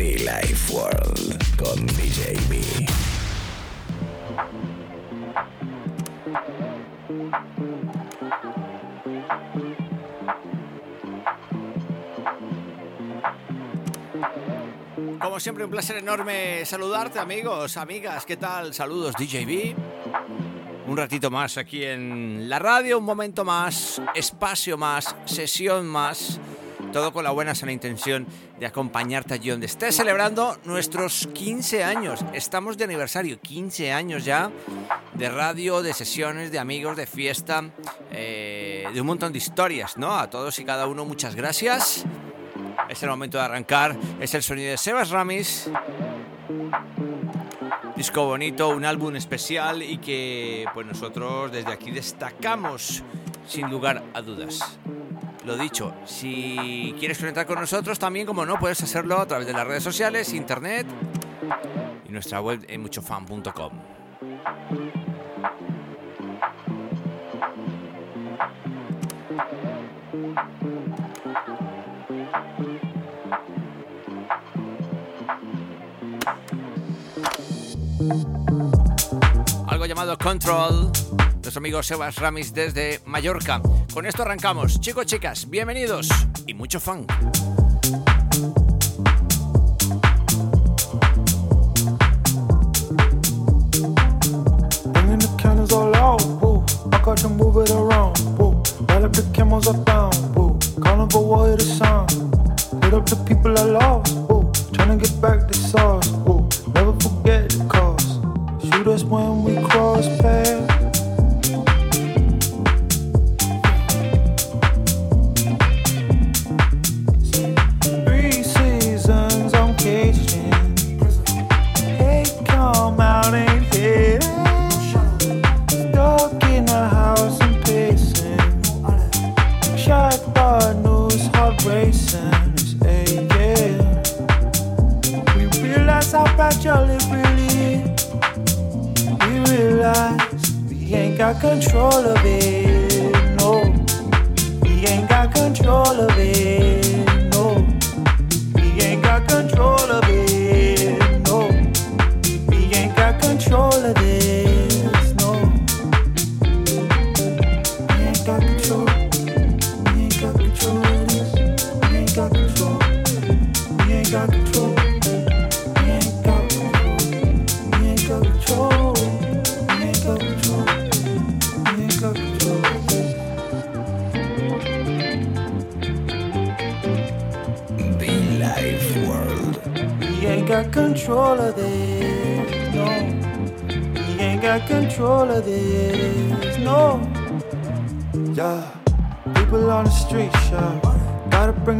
Be Life World con DJ. Como siempre, un placer enorme saludarte, amigos, amigas. ¿Qué tal? Saludos, DJB. Un ratito más aquí en la radio, un momento más, espacio más, sesión más. Todo con la buena sana intención de acompañarte allí donde estés celebrando nuestros 15 años. Estamos de aniversario, 15 años ya de radio, de sesiones, de amigos, de fiesta, eh, de un montón de historias, ¿no? A todos y cada uno, muchas gracias. Es el momento de arrancar. Es el sonido de Sebas Ramis. Disco bonito, un álbum especial y que pues nosotros desde aquí destacamos sin lugar a dudas. Lo dicho, si quieres conectar con nosotros también, como no, puedes hacerlo a través de las redes sociales, internet y nuestra web en muchofan.com. Algo llamado Control. Nuestro amigo Sebas Ramis desde Mallorca. Con esto arrancamos. Chicos, chicas, bienvenidos y mucho fan. Get back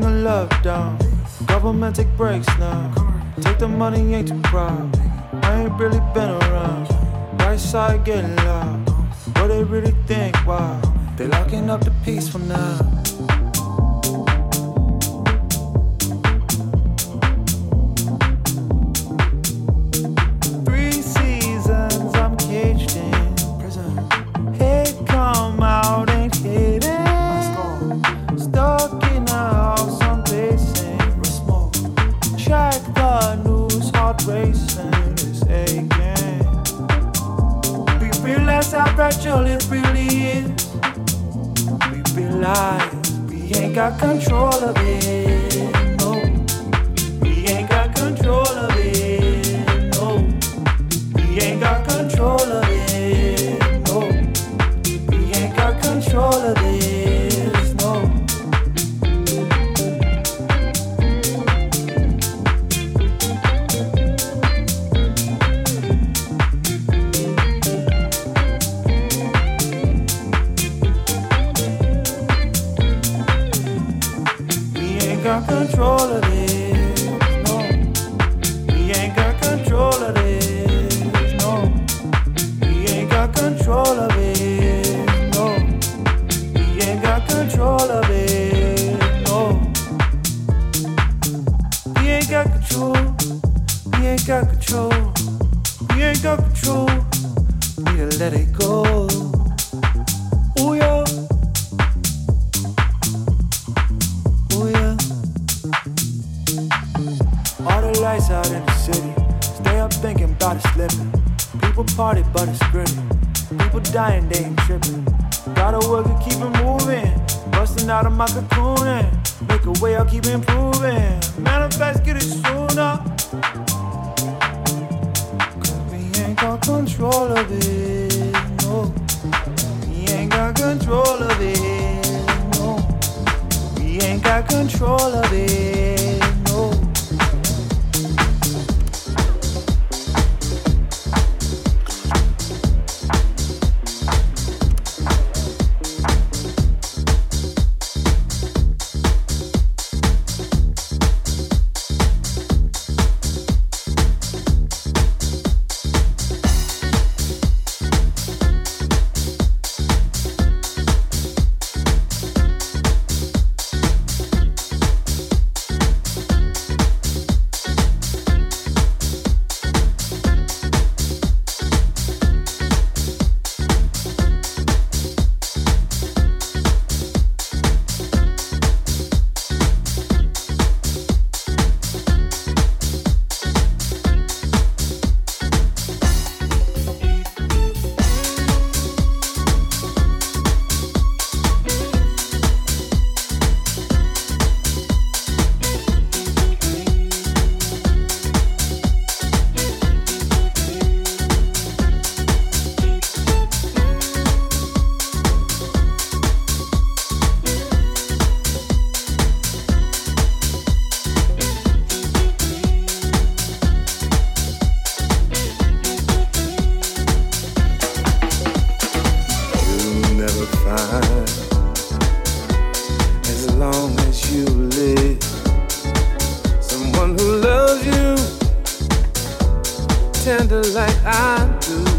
bring the love down. Government take breaks now. Take the money, ain't too proud. I ain't really been around. Right side getting loud. What they really think? Wow, they locking up the peace for now. People dying, they ain't tripping. Gotta work and keep it moving. Busting out of my cocoon and make a way, I'll keep improving. Manifest, get it sooner. Cause we ain't got control of it, no. We ain't got control of it, no. We ain't got control of it. tender like I do.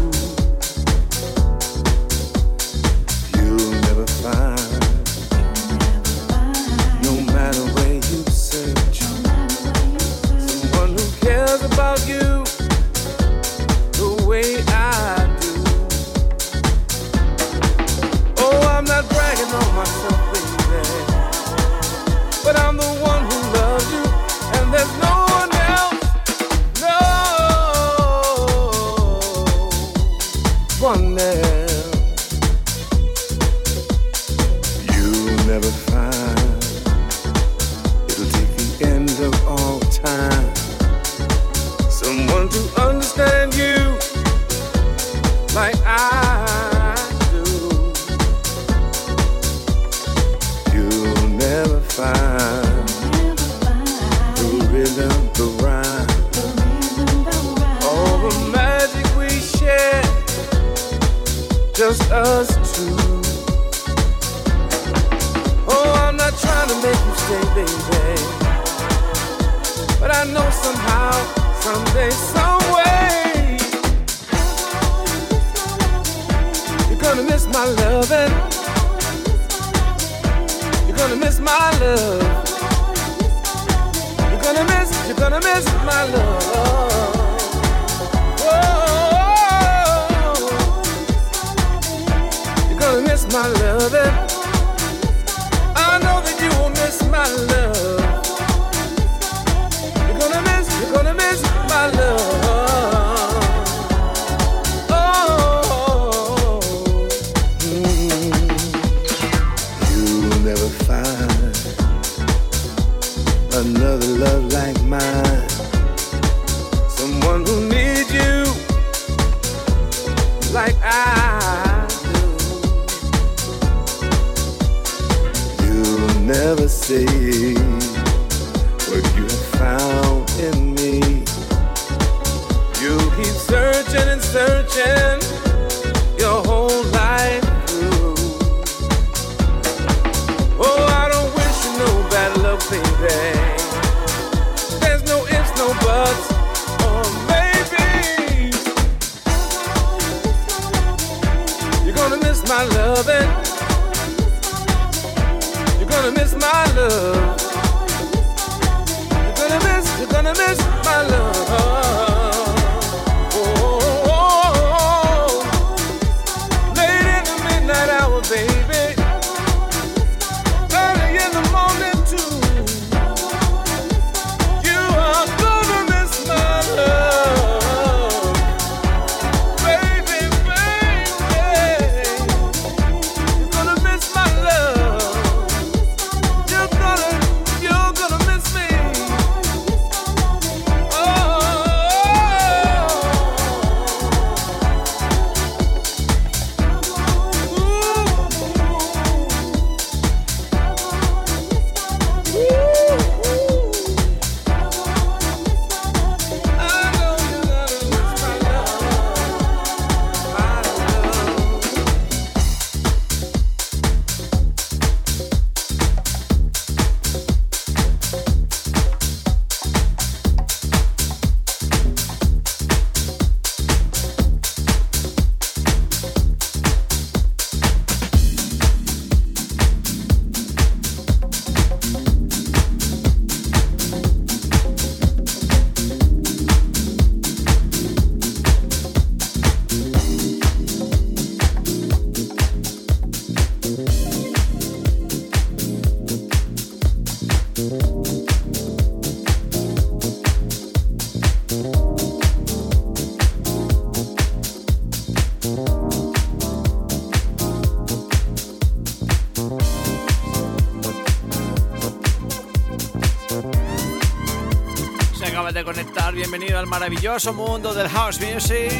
Al maravilloso mundo del house music.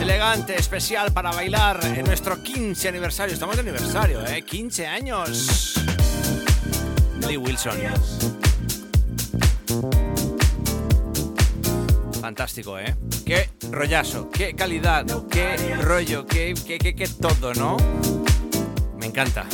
Elegante, especial para bailar en nuestro 15 aniversario. Estamos de aniversario, ¿eh? 15 años. Lee Wilson. Fantástico, ¿eh? Qué rollazo, qué calidad, qué rollo, qué, qué, qué, qué todo, ¿no? Me encanta.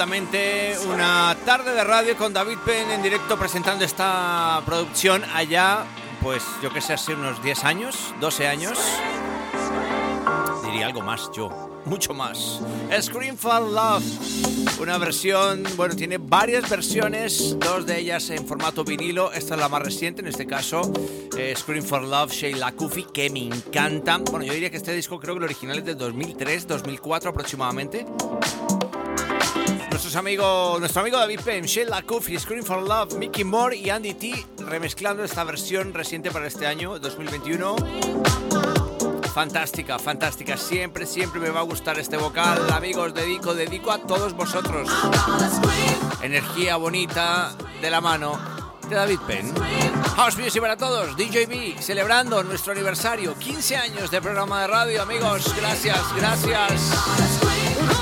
Perfectamente una tarde de radio con David Penn en directo presentando esta producción allá, pues yo que sé, hace unos 10 años, 12 años. Diría algo más yo, mucho más. Scream for Love, una versión, bueno, tiene varias versiones, dos de ellas en formato vinilo, esta es la más reciente en este caso, eh, Scream for Love, Sheila Kufi, que me encantan. Bueno, yo diría que este disco creo que el original es de 2003, 2004 aproximadamente amigo, nuestro amigo David Penn, Sheila Kufi, Scream for Love, Mickey Moore y Andy T remezclando esta versión reciente para este año, 2021. Fantástica, fantástica. Siempre, siempre me va a gustar este vocal. Amigos, dedico, dedico a todos vosotros. Energía bonita de la mano de David Penn. House Music para todos. DJB celebrando nuestro aniversario. 15 años de programa de radio, amigos. Gracias, gracias.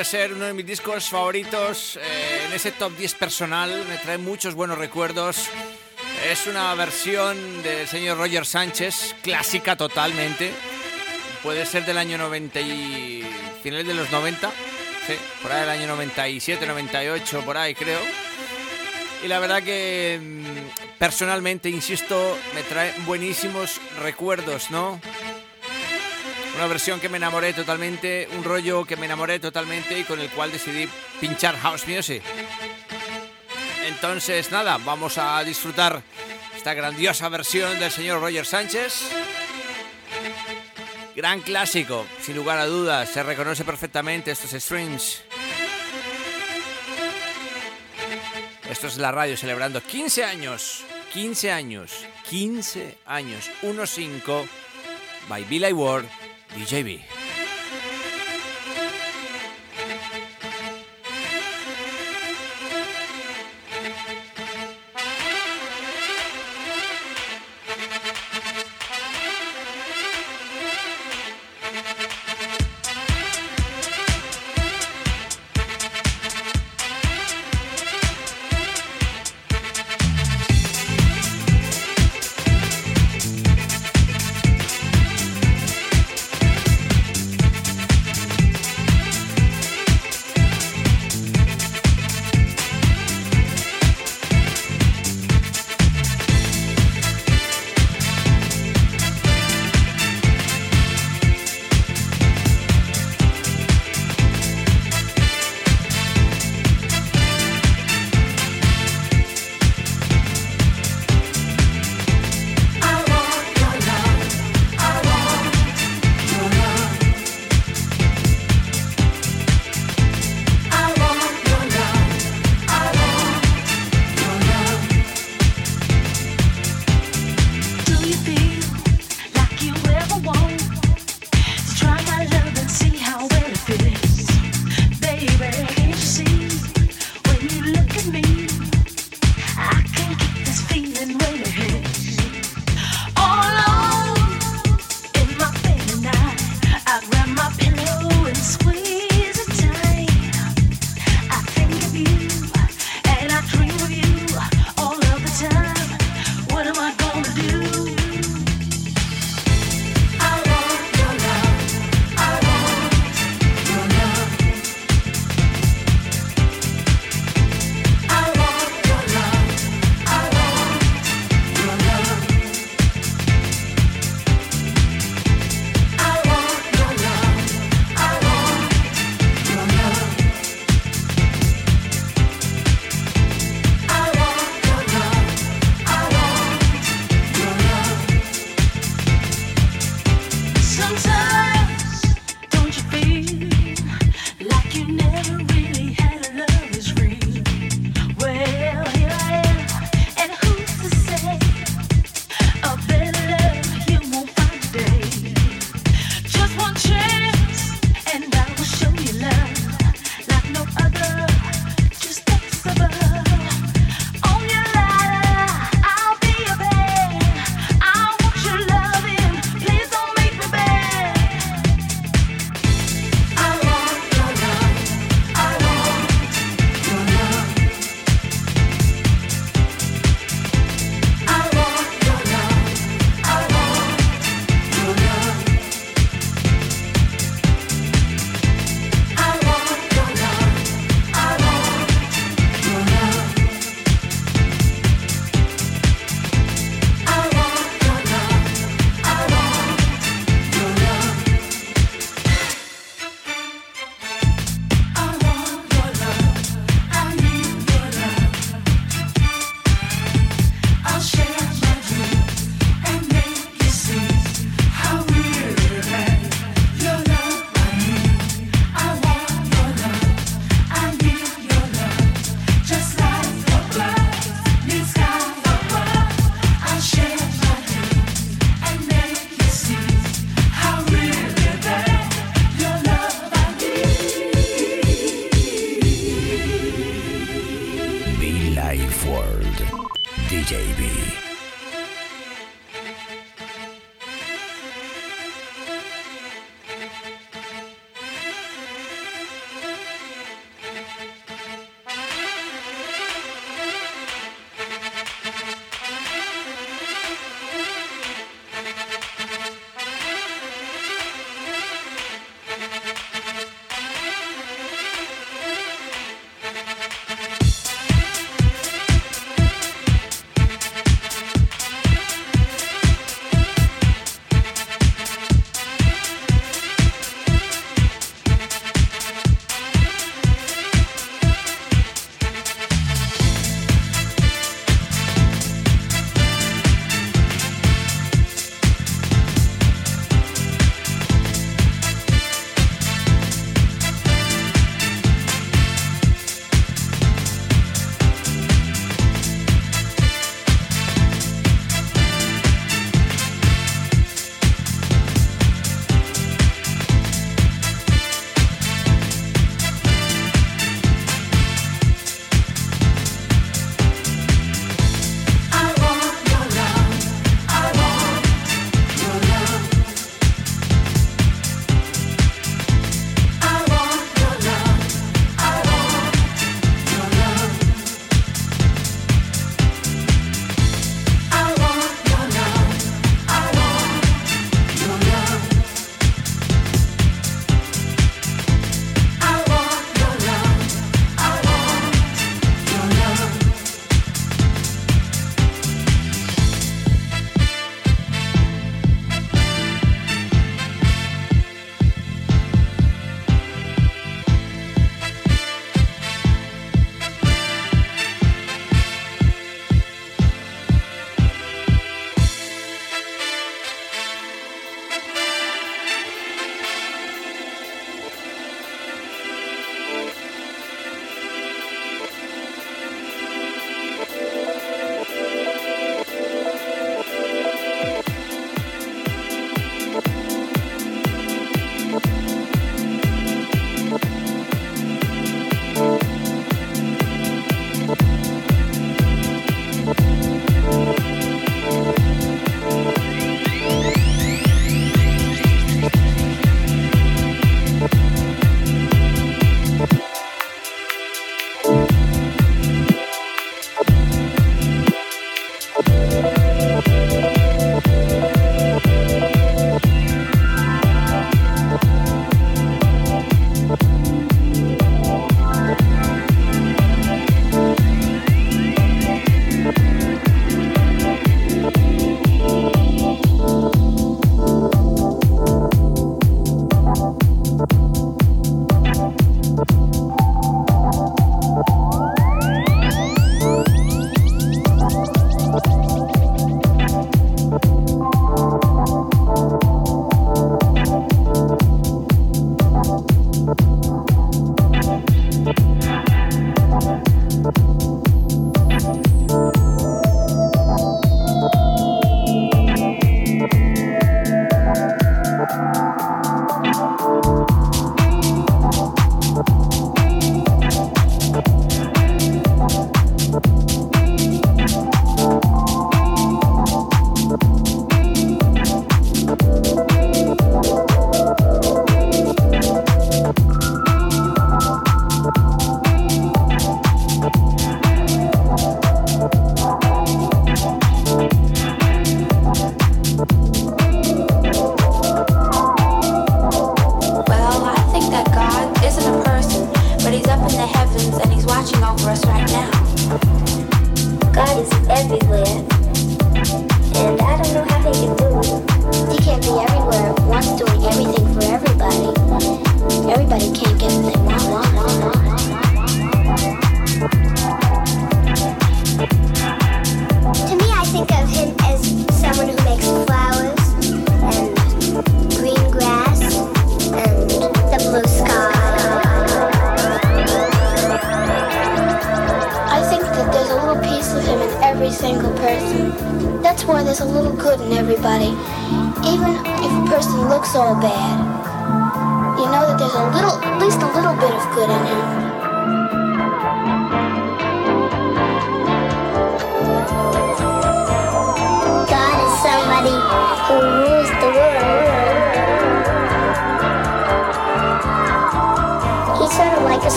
Puede ser uno de mis discos favoritos. eh, en ese top 10 personal me trae muchos buenos recuerdos. Es una versión del señor Roger Sánchez, clásica totalmente. Puede ser del año 90 y finales de los 90, sí, por ahí del año 97, 98, por ahí creo. Y la verdad que mm, personalmente, insisto, me trae buenísimos recuerdos, ¿no? Una versión que me enamoré totalmente, un rollo que me enamoré totalmente y con el cual decidí pinchar house music. Entonces, nada, vamos a disfrutar esta grandiosa versión del señor Roger Sánchez. Gran clásico, sin lugar a dudas, se reconoce perfectamente estos strings. Esto es la radio celebrando 15 años, 15 años, 15 años, 1-5 by Billy Ward, DJB.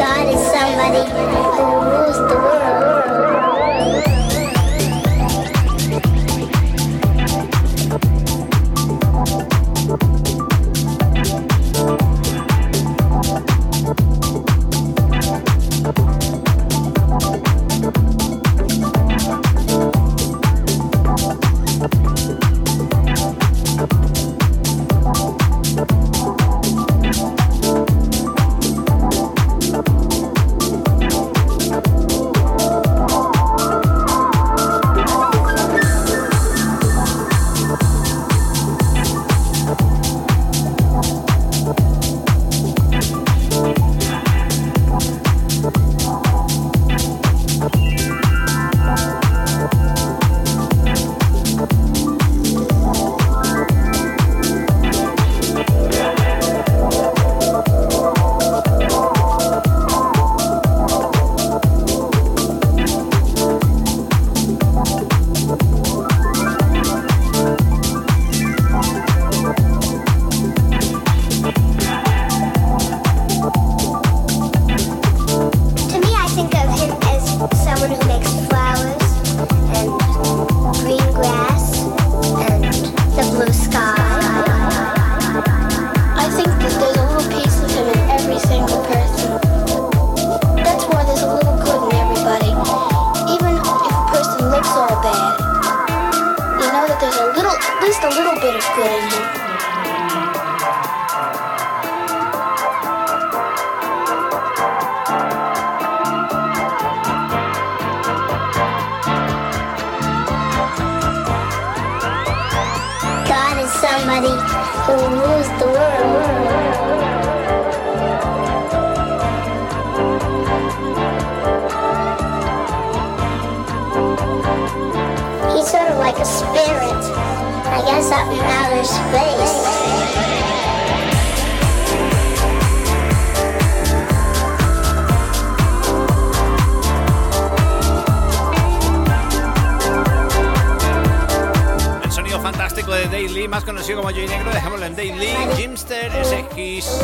God is somebody. somebody who rules the world. He's sort of like a spirit, I guess, up in outer space. de Daily, más conocido como Joy Negro, dejémoslo en Daily, Jimster SX.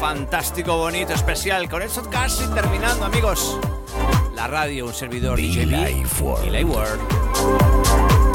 Fantástico, bonito, especial. Con eso casi terminando, amigos. La radio, un servidor DJ Live World.